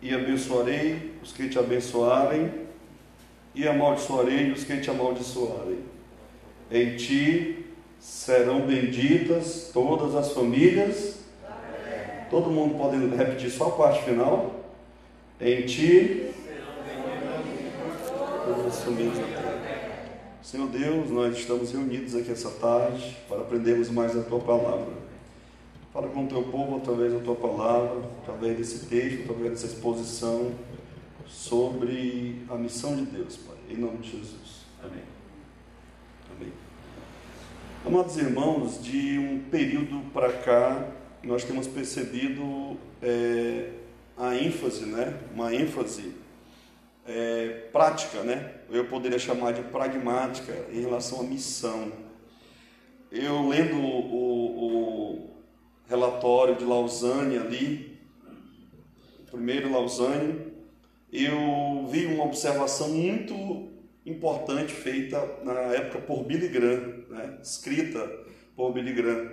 e abençoarei os que te abençoarem, e amaldiçoarei os que te amaldiçoarem. Em ti serão benditas todas as famílias. Todo mundo pode repetir só a parte final? Em ti todas as famílias. Senhor Deus, nós estamos reunidos aqui essa tarde para aprendermos mais da tua palavra. Fala com o teu povo através da tua palavra, através desse texto, através dessa exposição sobre a missão de Deus, Pai. Em nome de Jesus. Amém. Amém. Amados irmãos, de um período para cá, nós temos percebido é, a ênfase, né? Uma ênfase é, prática, né? Eu poderia chamar de pragmática em relação à missão. Eu lendo o, o relatório de Lausanne ali, primeiro Lausanne, eu vi uma observação muito importante feita na época por Billy Graham, né? escrita por Billy Graham.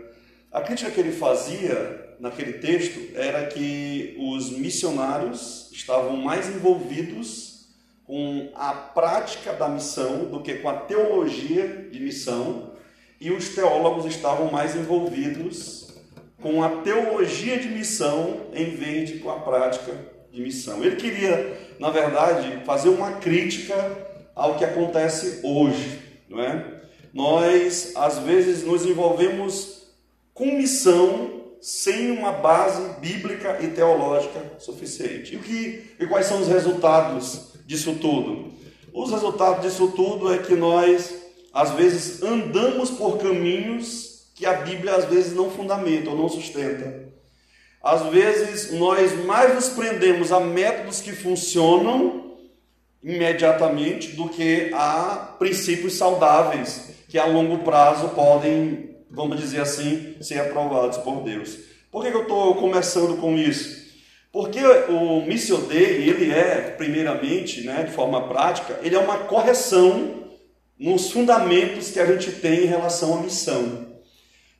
A crítica que ele fazia naquele texto era que os missionários estavam mais envolvidos com a prática da missão do que com a teologia de missão, e os teólogos estavam mais envolvidos com a teologia de missão em vez de com a prática de missão. Ele queria, na verdade, fazer uma crítica ao que acontece hoje, não é? Nós às vezes nos envolvemos com missão sem uma base bíblica e teológica suficiente. E, o que, e quais são os resultados disso tudo? Os resultados disso tudo é que nós às vezes andamos por caminhos que a Bíblia às vezes não fundamenta ou não sustenta. Às vezes nós mais nos prendemos a métodos que funcionam imediatamente do que a princípios saudáveis que a longo prazo podem, vamos dizer assim, ser aprovados por Deus. Por que eu estou começando com isso? Porque o Missio Dei, ele é, primeiramente, né, de forma prática, ele é uma correção nos fundamentos que a gente tem em relação à missão.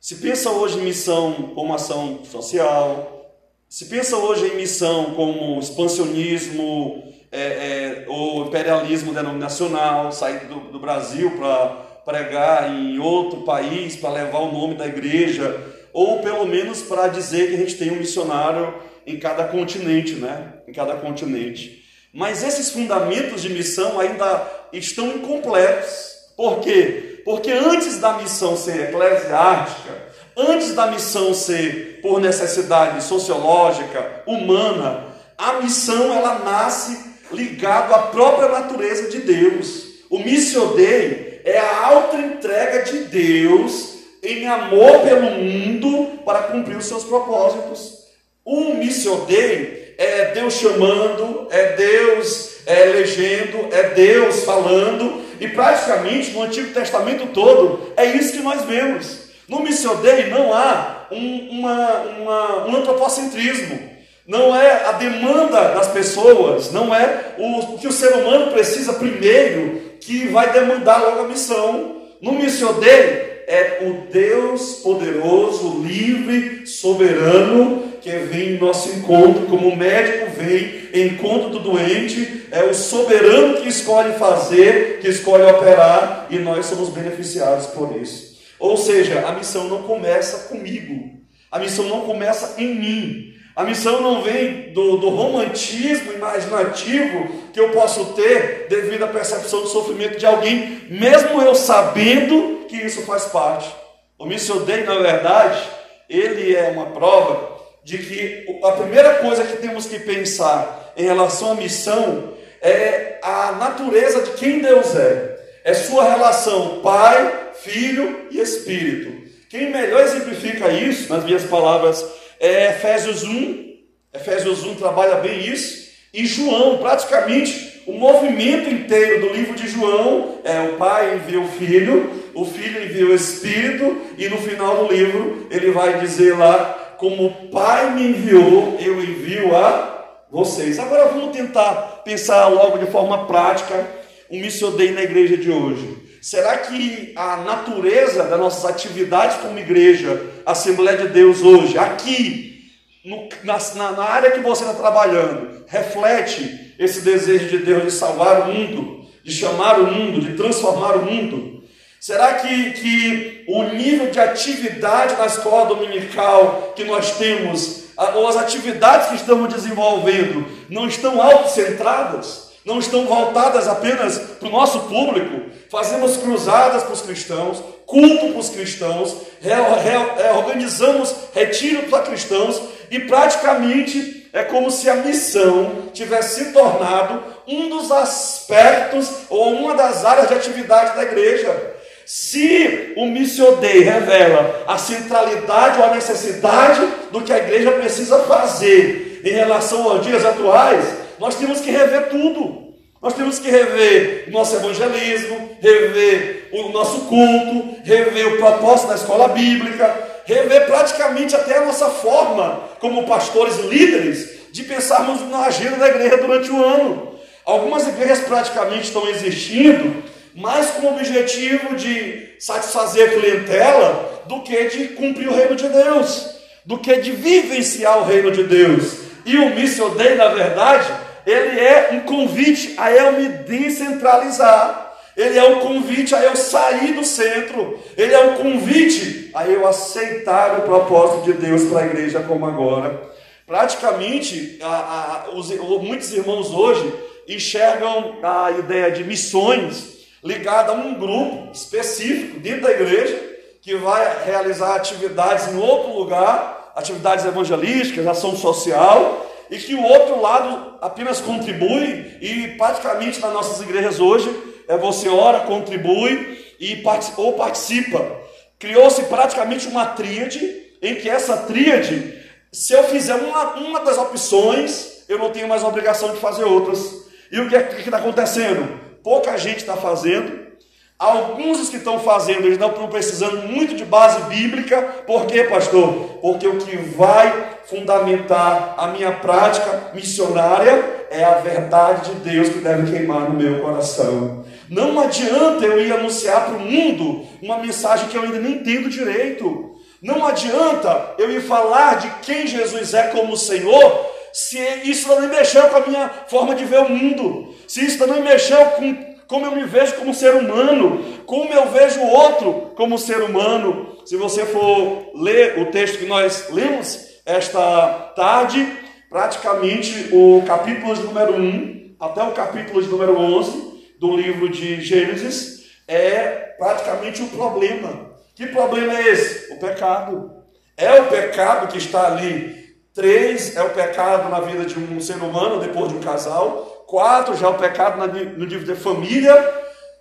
Se pensa hoje em missão como ação social, se pensa hoje em missão como expansionismo é, é, ou imperialismo denominacional, sair do, do Brasil para pregar em outro país, para levar o nome da igreja, ou pelo menos para dizer que a gente tem um missionário em cada continente, né? Em cada continente. Mas esses fundamentos de missão ainda estão incompletos. Por quê? Porque antes da missão ser eclesiástica, antes da missão ser por necessidade sociológica, humana, a missão ela nasce ligado à própria natureza de Deus. O missio Dei é a alta entrega de Deus em amor pelo mundo para cumprir os seus propósitos. O missio Dei é Deus chamando, é Deus é, elegendo, é Deus falando, e praticamente no Antigo Testamento todo é isso que nós vemos. No Missio Dei não há um, uma, uma, um antropocentrismo, não é a demanda das pessoas, não é o, que o ser humano precisa primeiro que vai demandar logo a missão. No Missio Dei é o Deus poderoso, livre, soberano, que vem em nosso encontro, como o médico vem em encontro do doente, é o soberano que escolhe fazer, que escolhe operar, e nós somos beneficiados por isso. Ou seja, a missão não começa comigo, a missão não começa em mim, a missão não vem do, do, romantismo imaginativo que eu posso ter devido à percepção do sofrimento de alguém, mesmo eu sabendo que isso faz parte. O Missio na verdade, ele é uma prova de que a primeira coisa que temos que pensar em relação à missão é a natureza de quem Deus é. É sua relação Pai, Filho e Espírito. Quem melhor exemplifica isso, nas minhas palavras, é Efésios 1. Efésios 1 trabalha bem isso. E João, praticamente, o movimento inteiro do livro de João é o Pai envia o Filho, o Filho envia o Espírito, e no final do livro ele vai dizer lá como o Pai me enviou, eu envio a vocês. Agora vamos tentar pensar logo de forma prática um missionário na igreja de hoje. Será que a natureza das nossas atividades como igreja, Assembleia de Deus hoje, aqui, no, na, na área que você está trabalhando, reflete esse desejo de Deus de salvar o mundo, de chamar o mundo, de transformar o mundo? Será que, que o nível de atividade na escola dominical que nós temos, ou as atividades que estamos desenvolvendo, não estão autocentradas? Não estão voltadas apenas para o nosso público? Fazemos cruzadas para os cristãos, culto para os cristãos, é, organizamos retiro para cristãos e praticamente é como se a missão tivesse se tornado um dos aspectos ou uma das áreas de atividade da igreja. Se o Missio Dei revela a centralidade ou a necessidade do que a igreja precisa fazer em relação aos dias atuais, nós temos que rever tudo. Nós temos que rever o nosso evangelismo, rever o nosso culto, rever o propósito da escola bíblica, rever praticamente até a nossa forma, como pastores líderes, de pensarmos na agenda da igreja durante o ano. Algumas igrejas praticamente estão existindo mais com o objetivo de satisfazer a clientela do que de cumprir o reino de Deus, do que de vivenciar o reino de Deus. E o Missio Dei, na verdade, ele é um convite a eu me descentralizar. Ele é um convite a eu sair do centro. Ele é um convite a eu aceitar o propósito de Deus para a igreja como agora. Praticamente, a, a, os, muitos irmãos hoje enxergam a ideia de missões ligada a um grupo específico dentro da igreja que vai realizar atividades em outro lugar, atividades evangelísticas, ação social, e que o outro lado apenas contribui, e praticamente nas nossas igrejas hoje é você ora, contribui e ou participa. Criou-se praticamente uma tríade, em que essa tríade, se eu fizer uma, uma das opções, eu não tenho mais obrigação de fazer outras. E o que é que está acontecendo? Pouca gente está fazendo. Alguns que estão fazendo, eles não estão precisando muito de base bíblica. Por quê, pastor? Porque o que vai fundamentar a minha prática missionária é a verdade de Deus que deve queimar no meu coração. Não adianta eu ir anunciar para o mundo uma mensagem que eu ainda nem entendo direito. Não adianta eu ir falar de quem Jesus é como Senhor se isso não mexeu com a minha forma de ver o mundo, se isso não mexeu com como eu me vejo como ser humano, como eu vejo o outro como ser humano. Se você for ler o texto que nós lemos esta tarde, praticamente o capítulo de número 1 até o capítulo de número 11 do livro de Gênesis é praticamente o problema. Que problema é esse? O pecado. É o pecado que está ali Três é o pecado na vida de um ser humano depois de um casal. Quatro já é o pecado no nível de família.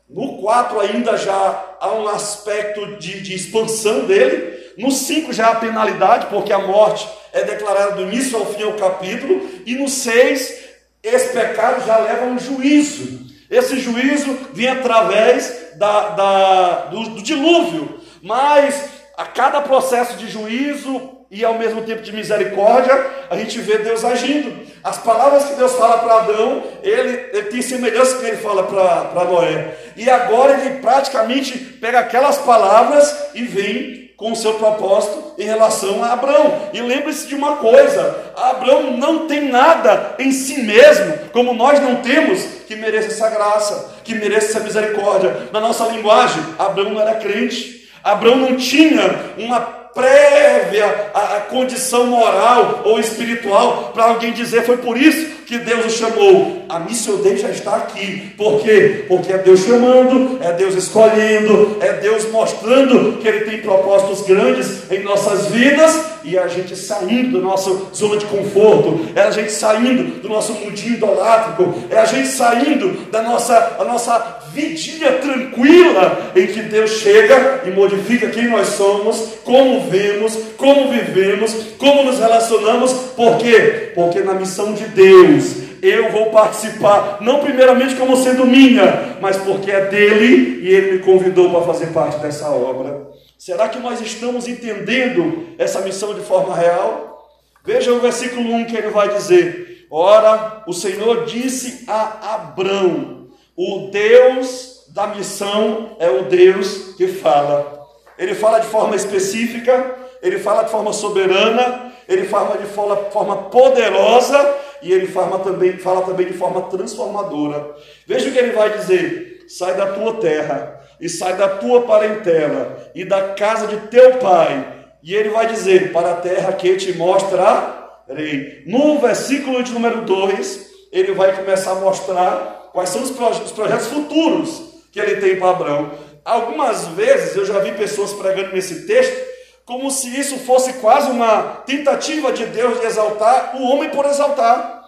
No quatro ainda já há um aspecto de, de expansão dele. No cinco já há a penalidade, porque a morte é declarada do início ao fim ao capítulo. E no seis, esse pecado já leva a um juízo. Esse juízo vem através da, da do, do dilúvio. Mas a cada processo de juízo e ao mesmo tempo de misericórdia, a gente vê Deus agindo. As palavras que Deus fala para Adão, ele, ele tem semelhança que ele fala para Noé. E agora ele praticamente pega aquelas palavras e vem com o seu propósito em relação a Abraão. E lembre-se de uma coisa: Abraão não tem nada em si mesmo, como nós não temos, que mereça essa graça, que mereça essa misericórdia. Na nossa linguagem, Abraão não era crente, Abraão não tinha uma prévia a, a condição moral ou espiritual para alguém dizer foi por isso que Deus o chamou. A missão dele já está aqui. Por quê? Porque é Deus chamando, é Deus escolhendo, é Deus mostrando que Ele tem propósitos grandes em nossas vidas e a gente saindo da nossa zona de conforto, é a gente saindo do nosso mundinho idolátrico, é a gente saindo da nossa, a nossa vidinha tranquila em que Deus chega e modifica quem nós somos, como vemos, como vivemos, como nos relacionamos. Por quê? Porque na missão de Deus eu vou participar, não primeiramente como sendo minha, mas porque é dele e ele me convidou para fazer parte dessa obra. Será que nós estamos entendendo essa missão de forma real? Veja o versículo 1 que ele vai dizer: Ora, o Senhor disse a Abrão: O Deus da missão é o Deus que fala. Ele fala de forma específica, ele fala de forma soberana, ele fala de forma poderosa e ele fala também, fala também de forma transformadora. Veja o que ele vai dizer: sai da tua terra e sai da tua parentela e da casa de teu pai. E ele vai dizer: para a terra que te mostrarei. No versículo de número 2, ele vai começar a mostrar quais são os projetos, os projetos futuros que ele tem para Abraão. Algumas vezes eu já vi pessoas pregando nesse texto como se isso fosse quase uma tentativa de Deus de exaltar o homem por exaltar.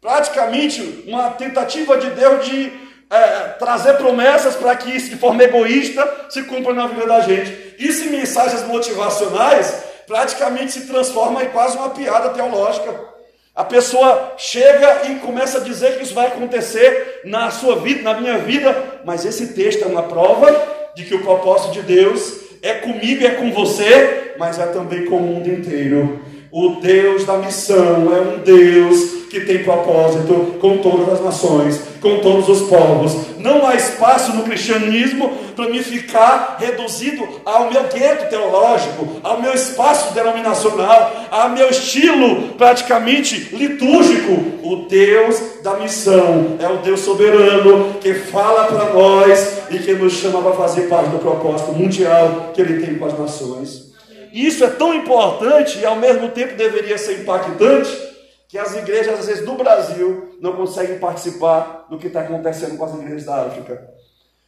Praticamente uma tentativa de Deus de é, trazer promessas para que isso de forma egoísta se cumpra na vida da gente. Isso em mensagens motivacionais praticamente se transforma em quase uma piada teológica. A pessoa chega e começa a dizer que isso vai acontecer na sua vida, na minha vida, mas esse texto é uma prova de que o propósito de Deus é comigo, é com você, mas é também com o mundo inteiro. O Deus da missão é um Deus que tem propósito com todas as nações, com todos os povos. Não há espaço no cristianismo para me ficar reduzido ao meu gueto teológico, ao meu espaço denominacional, ao meu estilo praticamente litúrgico. O Deus da missão é o Deus soberano que fala para nós e que nos chama para fazer parte do propósito mundial que Ele tem com as nações. Isso é tão importante e ao mesmo tempo deveria ser impactante que as igrejas, às vezes, do Brasil não conseguem participar do que está acontecendo com as igrejas da África.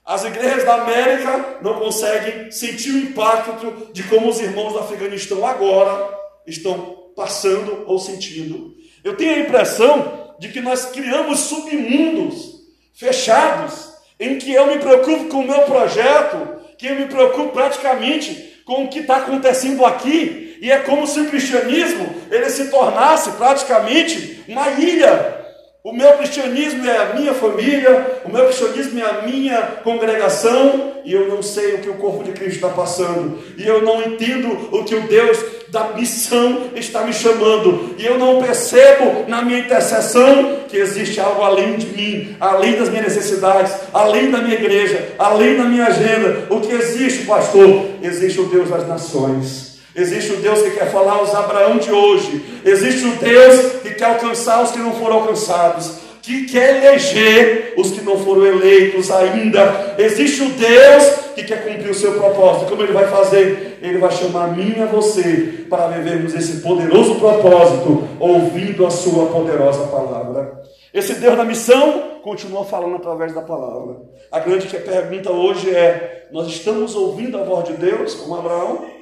As igrejas da América não conseguem sentir o impacto de como os irmãos do Afeganistão agora estão passando ou sentindo. Eu tenho a impressão de que nós criamos submundos fechados, em que eu me preocupo com o meu projeto, que eu me preocupo praticamente com o que está acontecendo aqui, e é como se o cristianismo ele se tornasse praticamente uma ilha. O meu cristianismo é a minha família, o meu cristianismo é a minha congregação, e eu não sei o que o corpo de Cristo está passando, e eu não entendo o que o Deus da missão está me chamando, e eu não percebo na minha intercessão que existe algo além de mim, além das minhas necessidades, além da minha igreja, além da minha agenda. O que existe, pastor? Existe o Deus das nações. Existe o Deus que quer falar aos Abraão de hoje. Existe o Deus que quer alcançar os que não foram alcançados. Que quer eleger os que não foram eleitos ainda. Existe o Deus que quer cumprir o seu propósito. Como ele vai fazer? Ele vai chamar a mim e a você para vivermos esse poderoso propósito, ouvindo a sua poderosa palavra. Esse Deus da missão continua falando através da palavra. A grande pergunta hoje é: nós estamos ouvindo a voz de Deus, como Abraão?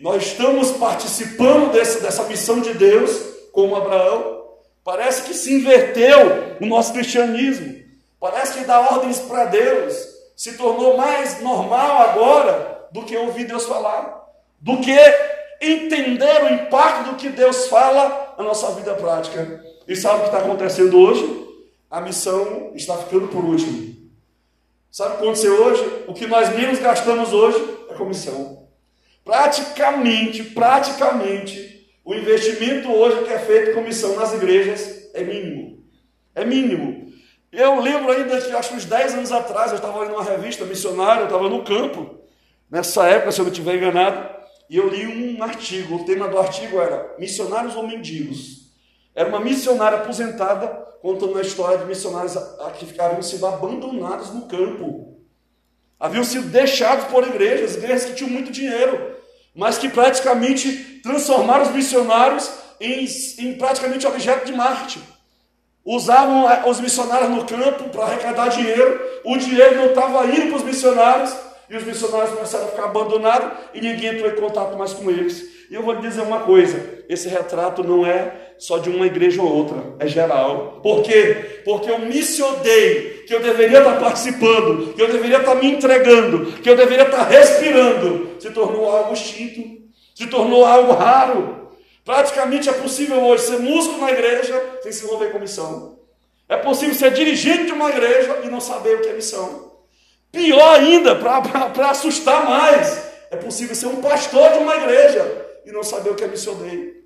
Nós estamos participando desse, dessa missão de Deus, como Abraão. Parece que se inverteu o nosso cristianismo. Parece que dar ordens para Deus se tornou mais normal agora do que ouvir Deus falar, do que entender o impacto do que Deus fala na nossa vida prática. E sabe o que está acontecendo hoje? A missão está ficando por último. Sabe o que aconteceu hoje? O que nós menos gastamos hoje é comissão. Praticamente, praticamente, o investimento hoje que é feito com missão nas igrejas é mínimo. É mínimo. Eu lembro ainda que, acho que uns 10 anos atrás, eu estava lendo uma revista missionária, eu estava no campo, nessa época, se eu não estiver enganado, e eu li um artigo. O tema do artigo era Missionários ou Mendigos. Era uma missionária aposentada contando a história de missionários que ficavam sendo abandonados no campo. Haviam sido deixados por igrejas, igrejas que tinham muito dinheiro, mas que praticamente transformaram os missionários em, em praticamente objeto de marketing. Usavam os missionários no campo para arrecadar dinheiro, o dinheiro não estava indo para os missionários, e os missionários começaram a ficar abandonados e ninguém entrou em contato mais com eles. E eu vou lhe dizer uma coisa: esse retrato não é só de uma igreja ou outra, é geral. Por quê? Porque eu missionei que eu deveria estar participando, que eu deveria estar me entregando, que eu deveria estar respirando, se tornou algo extinto, se tornou algo raro. Praticamente é possível hoje ser músico na igreja sem se envolver com missão. É possível ser dirigente de uma igreja e não saber o que é missão. Pior ainda, para assustar mais, é possível ser um pastor de uma igreja e não saber o que é missioneiro.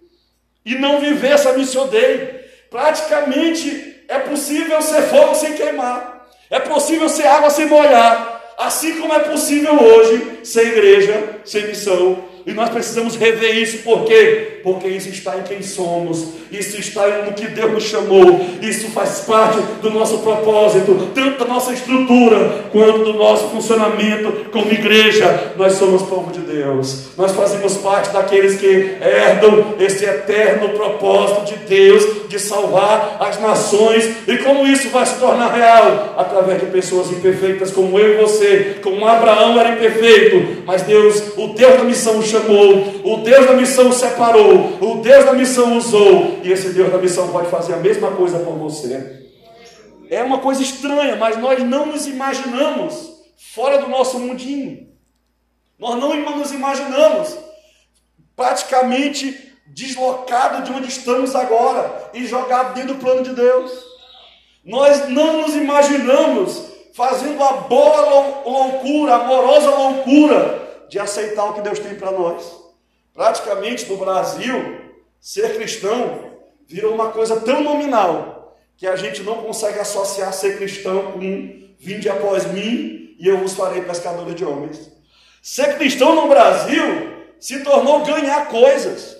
E não viver essa missioneiro. Praticamente é possível ser fogo sem queimar. É possível ser água sem molhar. Assim como é possível hoje ser igreja sem missão. E nós precisamos rever isso, por quê? Porque isso está em quem somos, isso está no que Deus nos chamou, isso faz parte do nosso propósito, tanto da nossa estrutura quanto do nosso funcionamento como igreja. Nós somos povo de Deus, nós fazemos parte daqueles que herdam esse eterno propósito de Deus de salvar as nações. E como isso vai se tornar real? Através de pessoas imperfeitas como eu e você, como Abraão era imperfeito, mas Deus, o Deus da missão chamou, o Deus da missão separou, o Deus da missão usou, e esse Deus da missão pode fazer a mesma coisa por você. É uma coisa estranha, mas nós não nos imaginamos fora do nosso mundinho. Nós não nos imaginamos praticamente deslocado de onde estamos agora e jogado dentro do plano de Deus. Nós não nos imaginamos fazendo a boa loucura, amorosa loucura de aceitar o que Deus tem para nós. Praticamente no Brasil, ser cristão virou uma coisa tão nominal que a gente não consegue associar ser cristão com vinde após mim e eu vos farei pescadores de homens. Ser cristão no Brasil se tornou ganhar coisas.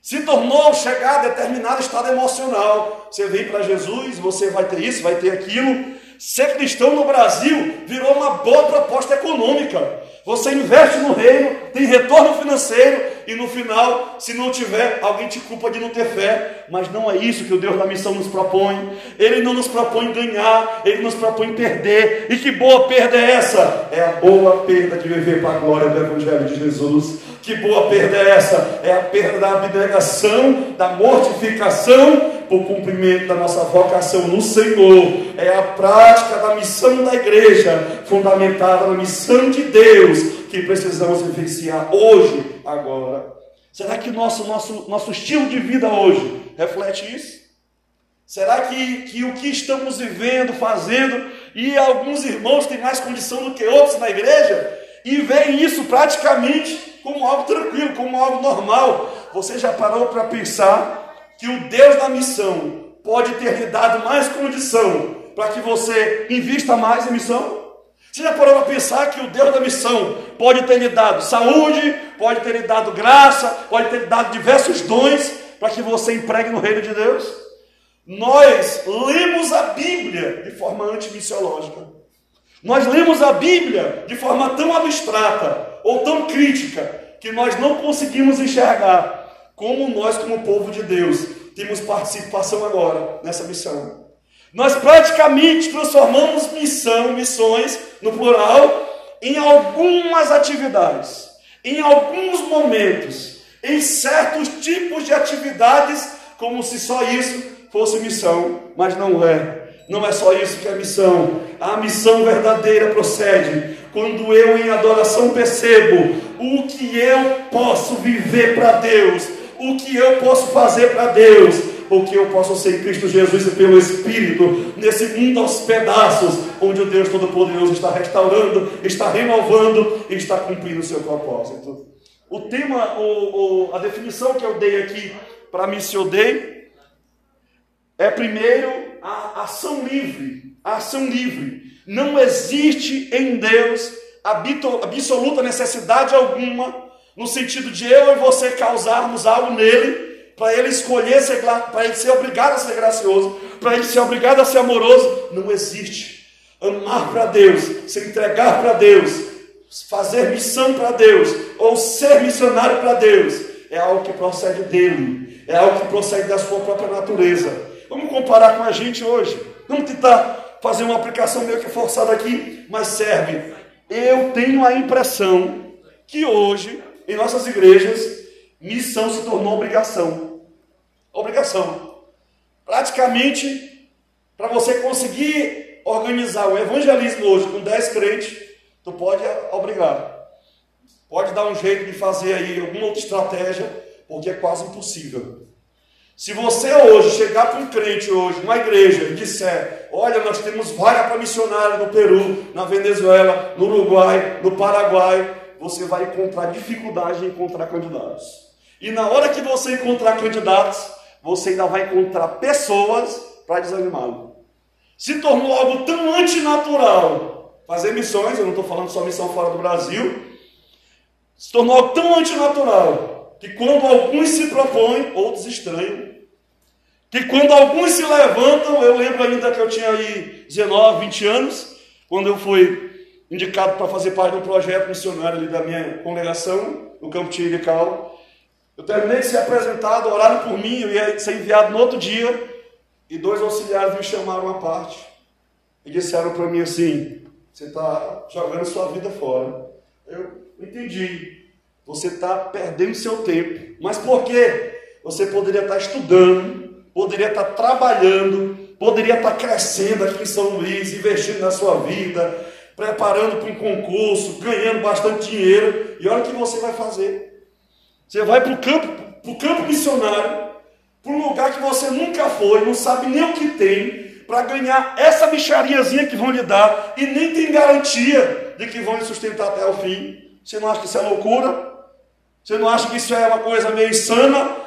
Se tornou chegar a determinado estado emocional. Você vem para Jesus, você vai ter isso, vai ter aquilo. Ser cristão no Brasil virou uma boa proposta econômica. Você investe no reino, tem retorno financeiro e no final, se não tiver, alguém te culpa de não ter fé. Mas não é isso que o Deus da missão nos propõe. Ele não nos propõe ganhar, ele nos propõe perder. E que boa perda é essa? É a boa perda de viver para a glória do Evangelho de Jesus. Que boa perda é essa? É a perda da abnegação, da mortificação por cumprimento da nossa vocação no Senhor. É a prática da missão da igreja, fundamentada na missão de Deus, que precisamos vivenciar hoje, agora. Será que o nosso, nosso, nosso estilo de vida hoje reflete isso? Será que, que o que estamos vivendo, fazendo, e alguns irmãos têm mais condição do que outros na igreja, e veem isso praticamente como algo tranquilo, como algo normal? Você já parou para pensar que o Deus da missão pode ter lhe dado mais condição para que você invista mais em missão? Você já parou para pensar que o Deus da missão pode ter lhe dado saúde, pode ter lhe dado graça, pode ter lhe dado diversos dons para que você empregue no reino de Deus? Nós lemos a Bíblia de forma antimissiológica. Nós lemos a Bíblia de forma tão abstrata ou tão crítica que nós não conseguimos enxergar como nós, como povo de Deus, temos participação agora nessa missão. Nós praticamente transformamos missão, missões, no plural, em algumas atividades, em alguns momentos, em certos tipos de atividades, como se só isso fosse missão, mas não é. Não é só isso que é missão. A missão verdadeira procede quando eu, em adoração, percebo o que eu posso viver para Deus o que eu posso fazer para Deus, o que eu posso ser em Cristo Jesus e pelo Espírito, nesse mundo aos pedaços, onde o Deus Todo-Poderoso está restaurando, está renovando e está cumprindo o seu propósito. O tema, o, o, a definição que eu dei aqui para mim se eu dei, é primeiro a ação livre. A ação livre. Não existe em Deus absoluta necessidade alguma no sentido de eu e você causarmos algo nele, para ele escolher ser, para ele ser obrigado a ser gracioso, para ele ser obrigado a ser amoroso, não existe. Amar para Deus, se entregar para Deus, fazer missão para Deus, ou ser missionário para Deus, é algo que procede dele, é algo que procede da sua própria natureza. Vamos comparar com a gente hoje. Vamos tentar fazer uma aplicação meio que forçada aqui, mas serve. Eu tenho a impressão que hoje em nossas igrejas, missão se tornou obrigação. Obrigação. Praticamente, para você conseguir organizar o evangelismo hoje com 10 crentes, tu pode obrigar. Pode dar um jeito de fazer aí alguma outra estratégia, porque é quase impossível. Se você hoje chegar para um crente hoje, uma igreja, e disser, olha, nós temos vaga para missionário no Peru, na Venezuela, no Uruguai, no Paraguai, você vai encontrar dificuldade em encontrar candidatos. E na hora que você encontrar candidatos, você ainda vai encontrar pessoas para desanimá-lo. Se tornou algo tão antinatural fazer missões, eu não estou falando só missão fora do Brasil, Se tornou algo tão antinatural que quando alguns se propõem, outros estranham. Que quando alguns se levantam, eu lembro ainda que eu tinha aí 19, 20 anos, quando eu fui indicado para fazer parte do projeto missionário ali da minha congregação, no Campo Tirical. Eu terminei de ser apresentado, oraram por mim, eu ia ser enviado no outro dia, e dois auxiliares me chamaram à parte e disseram para mim assim: Você está jogando sua vida fora. Eu entendi. Você está perdendo seu tempo. Mas por quê? Você poderia estar tá estudando, poderia estar tá trabalhando, poderia estar tá crescendo aqui em São Luís, investindo na sua vida, preparando para um concurso, ganhando bastante dinheiro. E olha o que você vai fazer. Você vai para o campo, para o campo missionário, para um lugar que você nunca foi, não sabe nem o que tem, para ganhar essa bichariazinha que vão lhe dar e nem tem garantia de que vão lhe sustentar até o fim. Você não acha que isso é loucura? Você não acha que isso é uma coisa meio insana?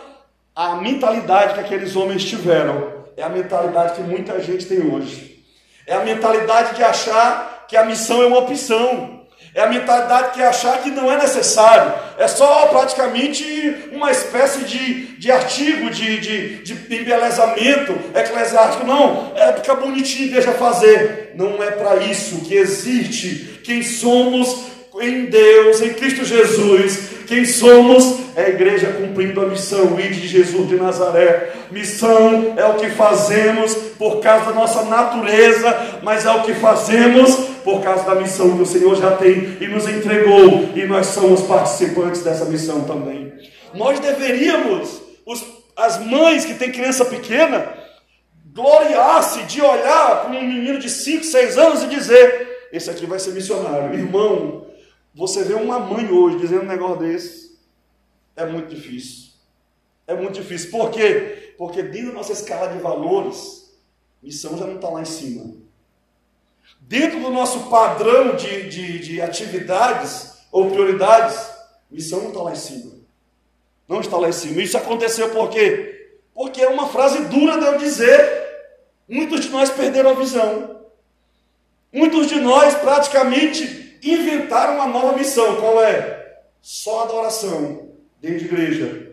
A mentalidade que aqueles homens tiveram é a mentalidade que muita gente tem hoje. É a mentalidade de achar que a missão é uma opção. É a mentalidade que é achar que não é necessário. É só praticamente uma espécie de, de artigo de, de, de embelezamento eclesiástico. Não, é ficar bonitinho, deixa fazer. Não é para isso que existe quem somos em Deus, em Cristo Jesus. Quem somos é a igreja cumprindo a missão, o de Jesus de Nazaré. Missão é o que fazemos por causa da nossa natureza, mas é o que fazemos por causa da missão que o Senhor já tem e nos entregou, e nós somos participantes dessa missão também. Nós deveríamos, os, as mães que têm criança pequena, gloriar-se de olhar para um menino de 5, 6 anos e dizer: Esse aqui vai ser missionário. Irmão, você vê uma mãe hoje dizendo um negócio desse, é muito difícil. É muito difícil. Por quê? Porque dentro da nossa escala de valores, missão já não está lá em cima. Dentro do nosso padrão de, de, de atividades ou prioridades, missão não está lá em cima. Não está lá em cima. Isso aconteceu por quê? Porque é uma frase dura de eu dizer. Muitos de nós perderam a visão. Muitos de nós praticamente inventaram uma nova missão. Qual é? Só adoração dentro de igreja.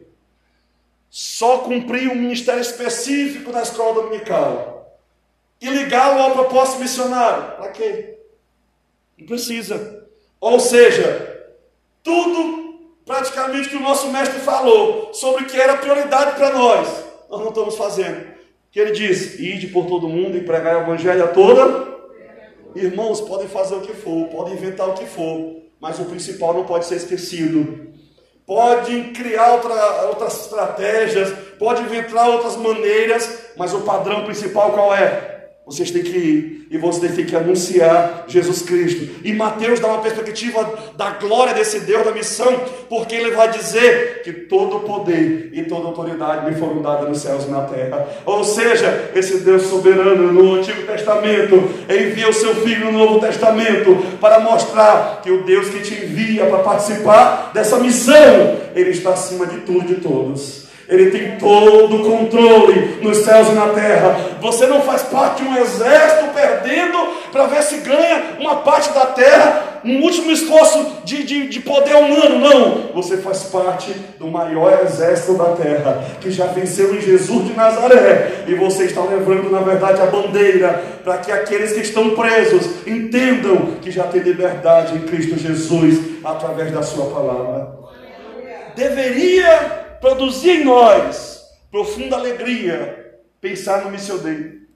Só cumprir um ministério específico na escola dominical. E ligá-lo ao propósito missionário. Para quê? Não precisa. Ou seja, tudo praticamente que o nosso mestre falou sobre o que era prioridade para nós, nós não estamos fazendo. Que ele diz: ide por todo mundo e pregar o evangelho a toda Irmãos, podem fazer o que for, podem inventar o que for, mas o principal não pode ser esquecido. Podem criar outra, outras estratégias, podem inventar outras maneiras, mas o padrão principal qual é? Vocês têm que ir e vocês têm que anunciar Jesus Cristo. E Mateus dá uma perspectiva da glória desse Deus, da missão, porque ele vai dizer que todo poder e toda autoridade me foram dadas nos céus e na terra. Ou seja, esse Deus soberano no Antigo Testamento envia o seu Filho no Novo Testamento para mostrar que o Deus que te envia para participar dessa missão, ele está acima de tudo e de todos. Ele tem todo o controle nos céus e na terra. Você não faz parte de um exército perdendo para ver se ganha uma parte da terra, um último esforço de, de, de poder humano. Não. Você faz parte do maior exército da terra, que já venceu em Jesus de Nazaré. E você está levando, na verdade, a bandeira para que aqueles que estão presos entendam que já tem liberdade em Cristo Jesus através da Sua palavra. Deveria produzir em nós profunda alegria pensar no missionário.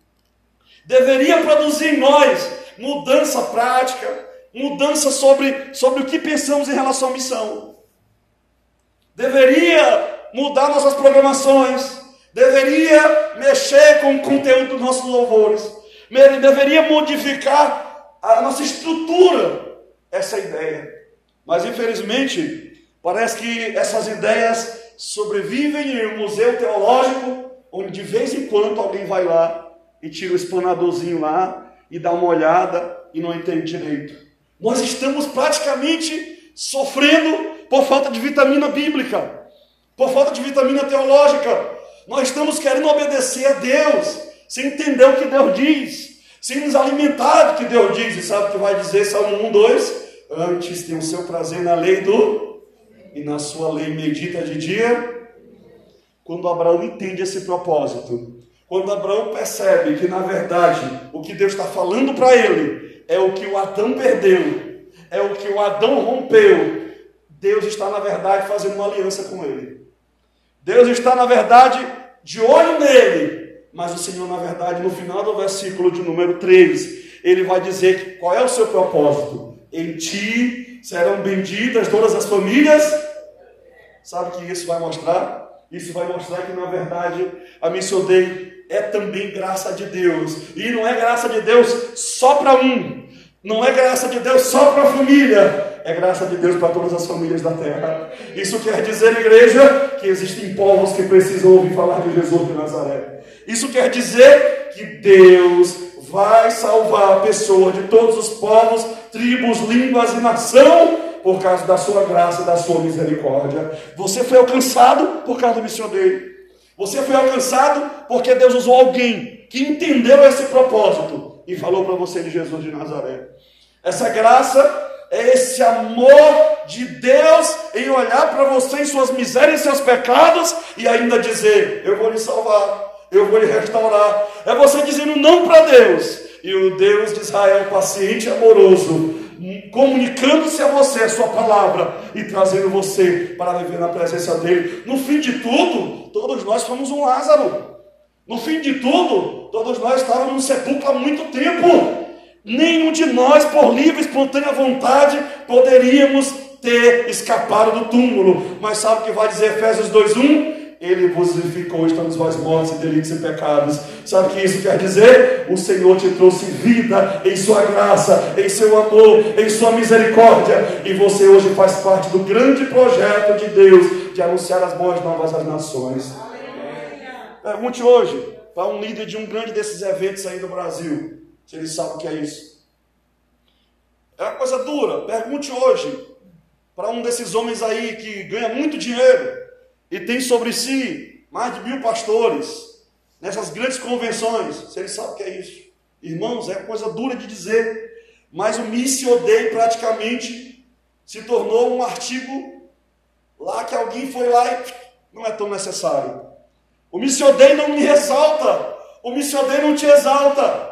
Deveria produzir em nós mudança prática, mudança sobre, sobre o que pensamos em relação à missão. Deveria mudar nossas programações, deveria mexer com o conteúdo dos nossos louvores, deveria modificar a nossa estrutura, essa ideia. Mas infelizmente, parece que essas ideias sobrevivem em um museu teológico, onde de vez em quando alguém vai lá e tira o explanadorzinho lá e dá uma olhada e não entende direito. Nós estamos praticamente sofrendo por falta de vitamina bíblica, por falta de vitamina teológica. Nós estamos querendo obedecer a Deus, sem entender o que Deus diz, sem nos alimentar do que Deus diz. E sabe o que vai dizer Salmo 1, 2? Antes tem o seu prazer na lei do e na sua lei medita de dia. Quando Abraão entende esse propósito, quando Abraão percebe que na verdade o que Deus está falando para ele é o que o Adão perdeu, é o que o Adão rompeu, Deus está na verdade fazendo uma aliança com ele. Deus está na verdade de olho nele, mas o Senhor na verdade no final do versículo de número 3, ele vai dizer qual é o seu propósito? Em ti serão benditas todas as famílias. Sabe o que isso vai mostrar? Isso vai mostrar que na verdade a Missão Dei é também graça de Deus. E não é graça de Deus só para um. Não é graça de Deus só para a família. É graça de Deus para todas as famílias da terra. Isso quer dizer, igreja, que existem povos que precisam ouvir falar de Jesus de Nazaré. Isso quer dizer que Deus vai salvar a pessoa de todos os povos, tribos, línguas e nação por causa da sua graça e da sua misericórdia. Você foi alcançado por causa do missioneiro. Você foi alcançado porque Deus usou alguém que entendeu esse propósito e falou para você de Jesus de Nazaré. Essa graça é esse amor de Deus em olhar para você em suas misérias e seus pecados e ainda dizer: Eu vou lhe salvar eu vou lhe restaurar. É você dizendo não para Deus. E o Deus de Israel, paciente e amoroso, comunicando-se a você a sua palavra e trazendo você para viver na presença dele. No fim de tudo, todos nós fomos um Lázaro. No fim de tudo, todos nós estávamos no sepulcro há muito tempo. Nenhum de nós, por livre e espontânea vontade, poderíamos ter escapado do túmulo. Mas sabe o que vai dizer Efésios 2:1? Ele vos vivificou, estamos vós mortos em delitos e pecados. Sabe o que isso quer dizer? O Senhor te trouxe vida em sua graça, em seu amor, em sua misericórdia. E você hoje faz parte do grande projeto de Deus de anunciar as boas novas às nações. Pergunte hoje para um líder de um grande desses eventos aí do Brasil, se ele sabe o que é isso. É uma coisa dura. Pergunte hoje para um desses homens aí que ganha muito dinheiro e tem sobre si mais de mil pastores nessas grandes convenções. Você sabe o que é isso? Irmãos, é coisa dura de dizer, mas o Missio Dei praticamente se tornou um artigo lá que alguém foi lá e não é tão necessário. O Missio Dei não me ressalta, o Missio Dei não te exalta,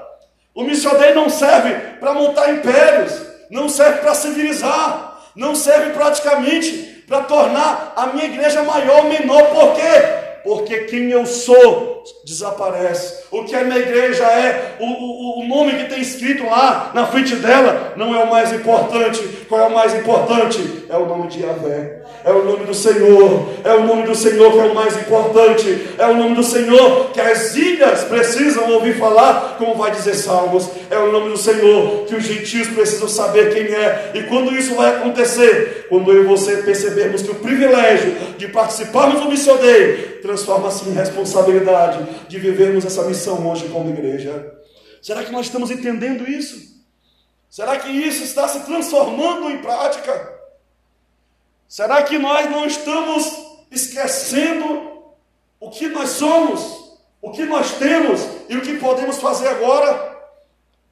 o Missio Dei não serve para montar impérios, não serve para civilizar, não serve praticamente para tornar a minha igreja maior ou menor. Por quê? Porque quem eu sou desaparece. O que a minha igreja é, o, o, o nome que tem escrito lá na frente dela, não é o mais importante. Qual é o mais importante? É o nome de Yahvé. É o nome do Senhor, é o nome do Senhor que é o mais importante, é o nome do Senhor que as ilhas precisam ouvir falar, como vai dizer Salmos, é o nome do Senhor que os gentios precisam saber quem é, e quando isso vai acontecer? Quando eu e você percebermos que o privilégio de participarmos do missioneiro transforma-se em responsabilidade de vivermos essa missão hoje como igreja. Será que nós estamos entendendo isso? Será que isso está se transformando em prática? Será que nós não estamos esquecendo o que nós somos, o que nós temos e o que podemos fazer agora?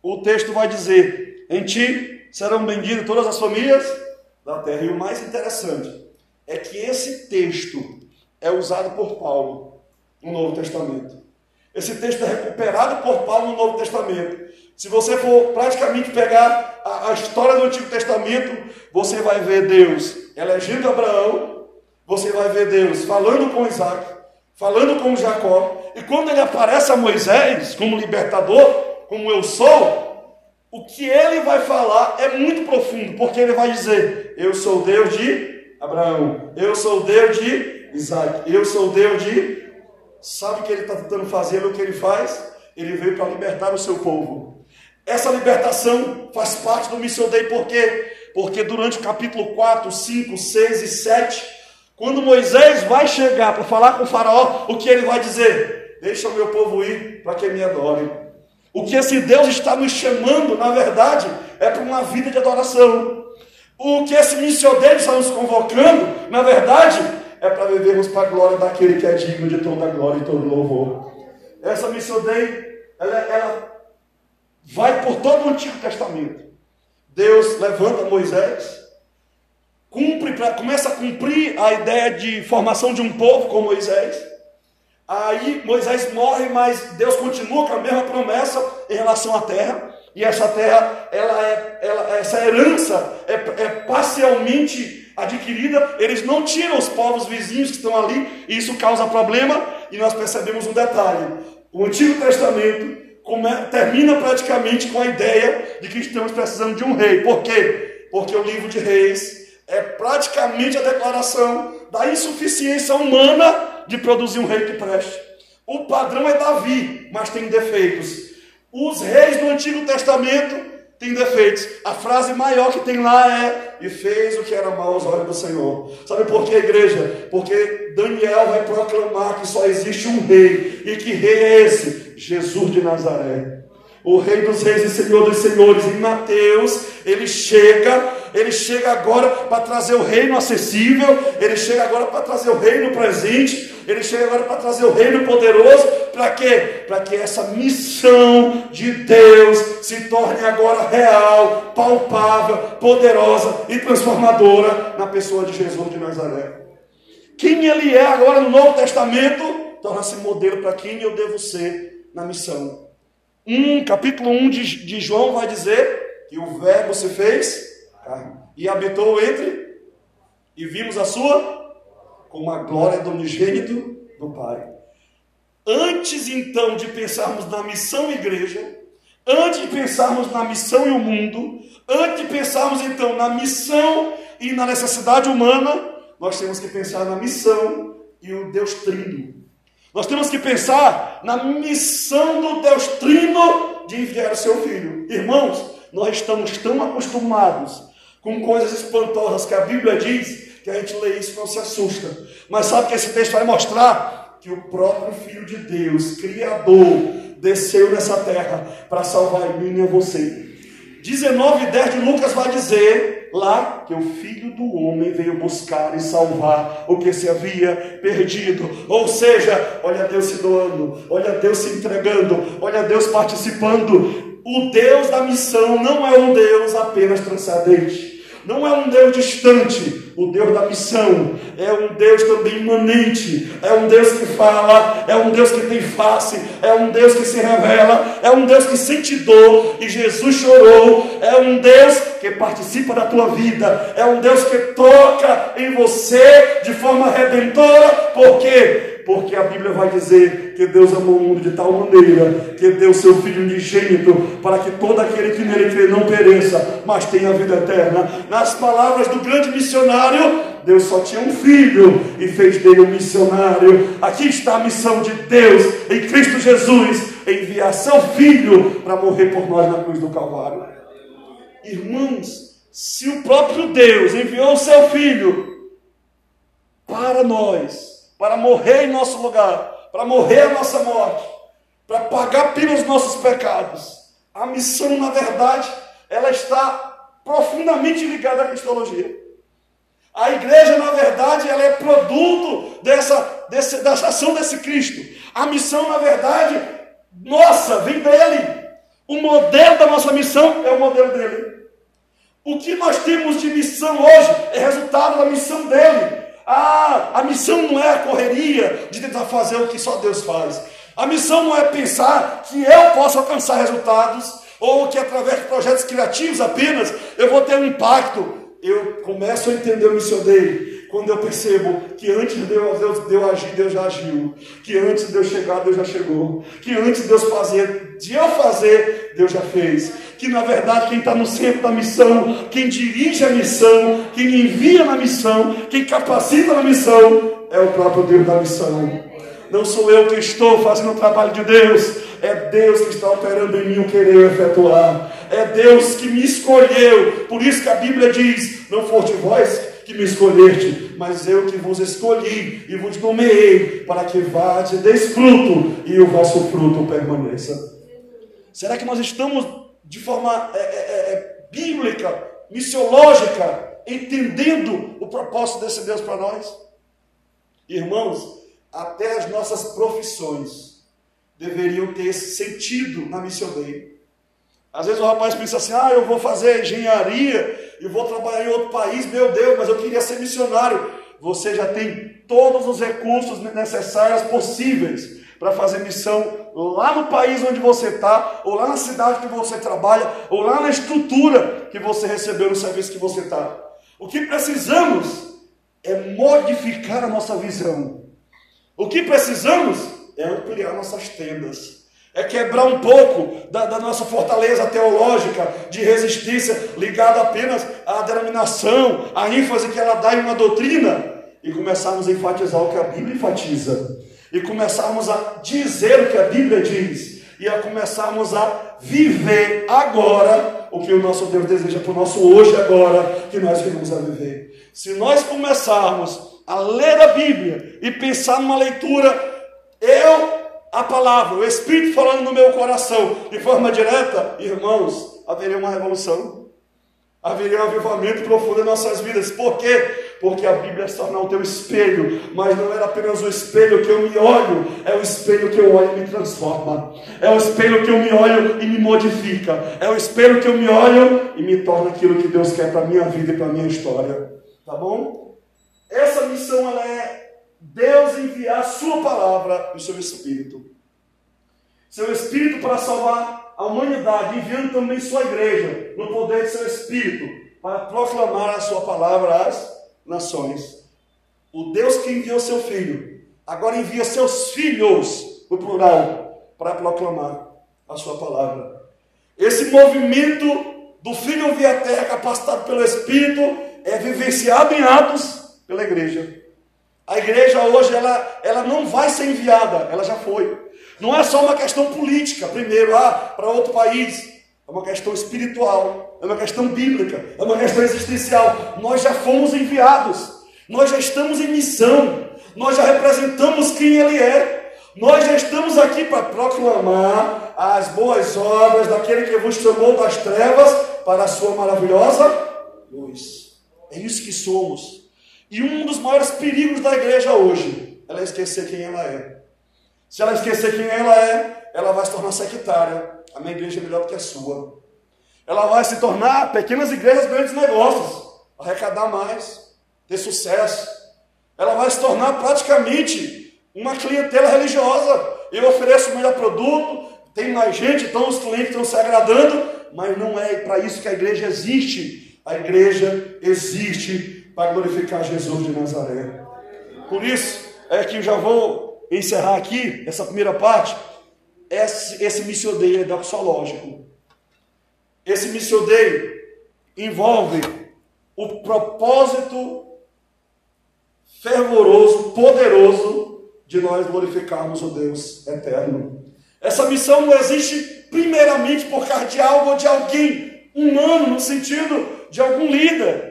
O texto vai dizer: Em ti serão benditas todas as famílias da terra. E o mais interessante é que esse texto é usado por Paulo no Novo Testamento. Esse texto é recuperado por Paulo no Novo Testamento. Se você for praticamente pegar a, a história do Antigo Testamento, você vai ver Deus elegendo Abraão, você vai ver Deus falando com Isaac, falando com Jacó, e quando ele aparece a Moisés como libertador, como eu sou, o que ele vai falar é muito profundo, porque ele vai dizer: Eu sou Deus de Abraão, eu sou Deus de Isaac, eu sou Deus de. Sabe o que ele está tentando fazer, o que ele faz? Ele veio para libertar o seu povo. Essa libertação faz parte do Mission Day, por quê? Porque durante o capítulo 4, 5, 6 e 7, quando Moisés vai chegar para falar com o faraó, o que ele vai dizer? Deixa o meu povo ir para que me adore. O que esse Deus está nos chamando, na verdade, é para uma vida de adoração. O que esse missionário está nos convocando, na verdade, é para vivermos para a glória daquele que é digno de toda glória e todo louvor. Essa missão ela, ela vai por todo o Antigo Testamento. Deus levanta Moisés cumpre, começa a cumprir a ideia de formação de um povo com Moisés. Aí Moisés morre, mas Deus continua com a mesma promessa em relação à terra. E essa terra, ela é, ela, essa herança é, é parcialmente adquirida. Eles não tiram os povos vizinhos que estão ali, e isso causa problema. E nós percebemos um detalhe: o Antigo Testamento termina praticamente com a ideia de que estamos precisando de um rei. Por quê? Porque o livro de Reis é praticamente a declaração da insuficiência humana de produzir um rei que preste. O padrão é Davi, mas tem defeitos. Os reis do Antigo Testamento têm defeitos. A frase maior que tem lá é: E fez o que era mal aos olhos do Senhor. Sabe por que, igreja? Porque Daniel vai proclamar que só existe um rei. E que rei é esse? Jesus de Nazaré o Rei dos Reis e Senhor dos Senhores. Em Mateus, ele chega, ele chega agora para trazer o reino acessível, ele chega agora para trazer o reino presente, ele chega agora para trazer o reino poderoso. Para quê? Para que essa missão de Deus se torne agora real, palpável, poderosa e transformadora na pessoa de Jesus de Nazaré. Quem ele é agora no Novo Testamento torna-se modelo para quem eu devo ser na missão. 1, capítulo 1 de, de João vai dizer que o verbo se fez carne e habitou entre, e vimos a sua, como a glória do unigênito do Pai. Antes então de pensarmos na missão igreja, antes de pensarmos na missão e o mundo, antes de pensarmos então na missão e na necessidade humana, nós temos que pensar na missão e o Deus Trino. Nós temos que pensar na missão do Deus Trino de enviar o seu Filho. Irmãos, nós estamos tão acostumados com coisas espantosas que a Bíblia diz que a gente lê isso e não se assusta. Mas sabe que esse texto vai mostrar que o próprio Filho de Deus, Criador, desceu nessa terra para salvar em mim e você. 19 e 10 de Lucas vai dizer lá que o filho do homem veio buscar e salvar o que se havia perdido. Ou seja, olha Deus se doando, olha Deus se entregando, olha Deus participando. O Deus da missão não é um Deus apenas transcendente não é um Deus distante, o Deus da missão, é um Deus também imanente, é um Deus que fala, é um Deus que tem face, é um Deus que se revela, é um Deus que sente dor e Jesus chorou, é um Deus que participa da tua vida, é um Deus que toca em você de forma redentora, por quê? Porque a Bíblia vai dizer que Deus amou o mundo de tal maneira que deu seu Filho unigênito para que todo aquele que nele crê não pereça, mas tenha vida eterna. Nas palavras do grande missionário, Deus só tinha um filho e fez dele um missionário. Aqui está a missão de Deus em Cristo Jesus, enviar seu filho para morrer por nós na cruz do Calvário. Irmãos, se o próprio Deus enviou o seu filho para nós, para morrer em nosso lugar, para morrer a nossa morte, para pagar pelos nossos pecados. A missão, na verdade, ela está profundamente ligada à cristologia. A igreja, na verdade, ela é produto dessa, desse, dessa ação desse Cristo. A missão, na verdade, nossa, vem dele. O modelo da nossa missão é o modelo dele. O que nós temos de missão hoje é resultado da missão dele. Ah, a missão não é a correria de tentar fazer o que só Deus faz. A missão não é pensar que eu posso alcançar resultados ou que através de projetos criativos apenas eu vou ter um impacto. Eu começo a entender o missioneiro quando eu percebo que antes de Deus, Deus, agir, Deus já agiu. Que antes de Deus chegar, Deus já chegou. Que antes de Deus fazer, de eu fazer, Deus já fez. Que na verdade quem está no centro da missão, quem dirige a missão, quem envia na missão, quem capacita na missão, é o próprio Deus da missão. Não sou eu que estou fazendo o trabalho de Deus, é Deus que está operando em mim o querer efetuar. É Deus que me escolheu. Por isso que a Bíblia diz: Não foste vós que me escolheste, mas eu que vos escolhi e vos nomeei para que vade deis fruto e o vosso fruto permaneça. Será que nós estamos de forma é, é, é, é bíblica, missiológica, entendendo o propósito desse Deus para nós? Irmãos, até as nossas profissões deveriam ter sentido na missioneira. Às vezes o rapaz pensa assim: ah, eu vou fazer engenharia e vou trabalhar em outro país, meu Deus, mas eu queria ser missionário. Você já tem todos os recursos necessários possíveis para fazer missão lá no país onde você está, ou lá na cidade que você trabalha, ou lá na estrutura que você recebeu no serviço que você está. O que precisamos é modificar a nossa visão. O que precisamos é ampliar nossas tendas. É quebrar um pouco da, da, nossa fortaleza teológica de resistência ligada apenas à denominação, à ênfase que ela dá em uma doutrina, e começarmos a enfatizar o que a Bíblia enfatiza, e começarmos a dizer o que a Bíblia diz, e a começarmos a viver agora o que o nosso Deus deseja para o nosso hoje agora, que nós venhamos a viver. Se nós começarmos a ler a Bíblia e pensar numa leitura, eu, a palavra, o Espírito falando no meu coração, de forma direta, irmãos, haveria uma revolução. Haveria um avivamento profundo em nossas vidas. Por quê? Porque a Bíblia se torna o teu espelho, mas não era apenas o espelho que eu me olho, é o espelho que eu olho e me transforma. É o espelho que eu me olho e me modifica. É o espelho que eu me olho e me torna aquilo que Deus quer para a minha vida e para a minha história. Tá bom? Essa missão ela é Deus enviar sua palavra e o seu espírito. Seu espírito para salvar a humanidade, enviando também sua igreja, no poder de seu Espírito, para proclamar a sua palavra às nações. O Deus que enviou seu filho, agora envia seus filhos, no plural, para proclamar a sua palavra. Esse movimento do Filho via terra, capacitado pelo Espírito, é vivenciado em Atos pela igreja. A igreja hoje, ela, ela não vai ser enviada, ela já foi. Não é só uma questão política, primeiro, ah, para outro país. É uma questão espiritual, é uma questão bíblica, é uma questão existencial. Nós já fomos enviados, nós já estamos em missão, nós já representamos quem Ele é. Nós já estamos aqui para proclamar as boas obras daquele que vos chamou das trevas para a sua maravilhosa luz. É isso que somos. E um dos maiores perigos da igreja hoje é esquecer quem ela é. Se ela esquecer quem ela é, ela vai se tornar sectária. A minha igreja é melhor do que a sua. Ela vai se tornar pequenas igrejas, grandes negócios, arrecadar mais, ter sucesso. Ela vai se tornar praticamente uma clientela religiosa. Eu ofereço o melhor produto, tem mais gente, então os clientes estão se agradando, mas não é para isso que a igreja existe. A igreja existe para glorificar Jesus de Nazaré. Por isso é que eu já vou encerrar aqui essa primeira parte, esse, esse missiodeio é doxológico. Esse missiodeio envolve o propósito fervoroso, poderoso de nós glorificarmos o Deus eterno. Essa missão não existe primeiramente por causa de algo ou de alguém humano, no sentido de algum líder.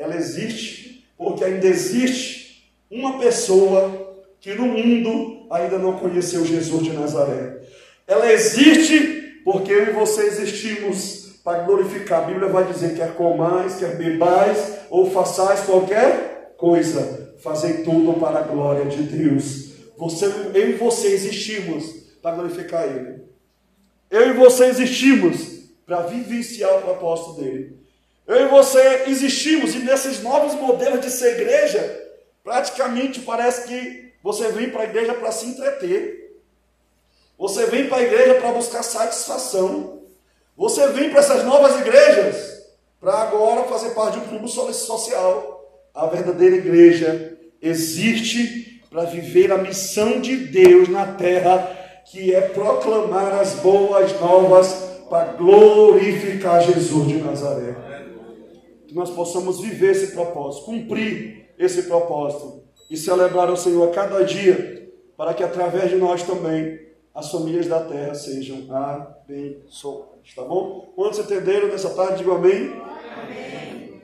Ela existe porque ainda existe uma pessoa que no mundo ainda não conheceu Jesus de Nazaré. Ela existe porque eu e você existimos para glorificar. A Bíblia vai dizer: quer comais, quer bebais, ou façais qualquer coisa, fazei tudo para a glória de Deus. Você, eu e você existimos para glorificar Ele. Eu e você existimos para vivenciar o propósito dele. Eu e você existimos, e nesses novos modelos de ser igreja, praticamente parece que você vem para a igreja para se entreter. Você vem para a igreja para buscar satisfação. Você vem para essas novas igrejas para agora fazer parte de um clube social. A verdadeira igreja existe para viver a missão de Deus na terra, que é proclamar as boas novas para glorificar Jesus de Nazaré. Que nós possamos viver esse propósito, cumprir esse propósito e celebrar ao Senhor a cada dia, para que através de nós também as famílias da terra sejam abençoadas. Tá bom? Quantos entenderam nessa tarde? Digo amém. Amém.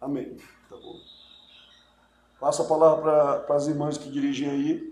Amém. Tá bom. Passa a palavra para as irmãs que dirigem aí.